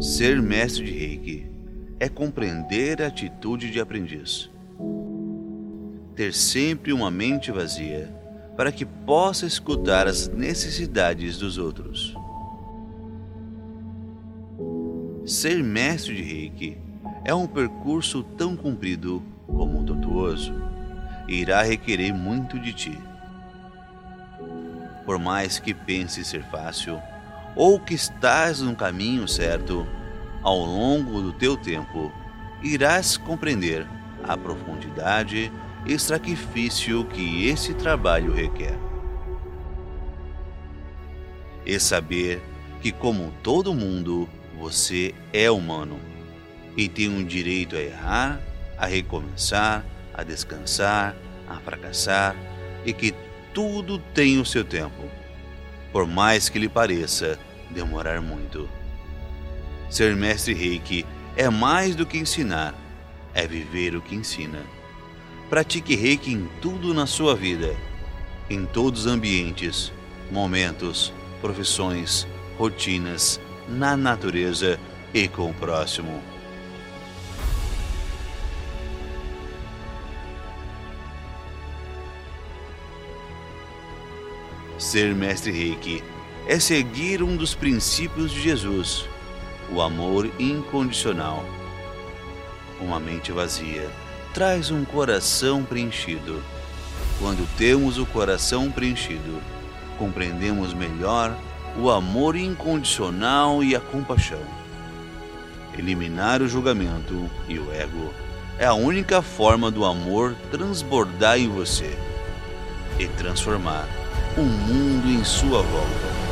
Ser mestre de reiki é compreender a atitude de aprendiz. Ter sempre uma mente vazia para que possa escutar as necessidades dos outros. Ser mestre de reiki é um percurso tão comprido como tortuoso e irá requerer muito de ti. Por mais que pense ser fácil, ou que estás no caminho certo, ao longo do teu tempo, irás compreender a profundidade e sacrifício que esse trabalho requer. E saber que, como todo mundo, você é humano e tem um direito a errar, a recomeçar, a descansar, a fracassar e que tudo tem o seu tempo, por mais que lhe pareça demorar muito. Ser mestre reiki é mais do que ensinar, é viver o que ensina. Pratique reiki em tudo na sua vida, em todos os ambientes, momentos, profissões, rotinas, na natureza e com o próximo. Ser mestre reiki é seguir um dos princípios de Jesus, o amor incondicional. Uma mente vazia traz um coração preenchido. Quando temos o coração preenchido, compreendemos melhor o amor incondicional e a compaixão. Eliminar o julgamento e o ego é a única forma do amor transbordar em você e transformar o mundo em sua volta.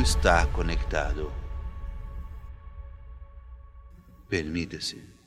Está conectado. Permita-se.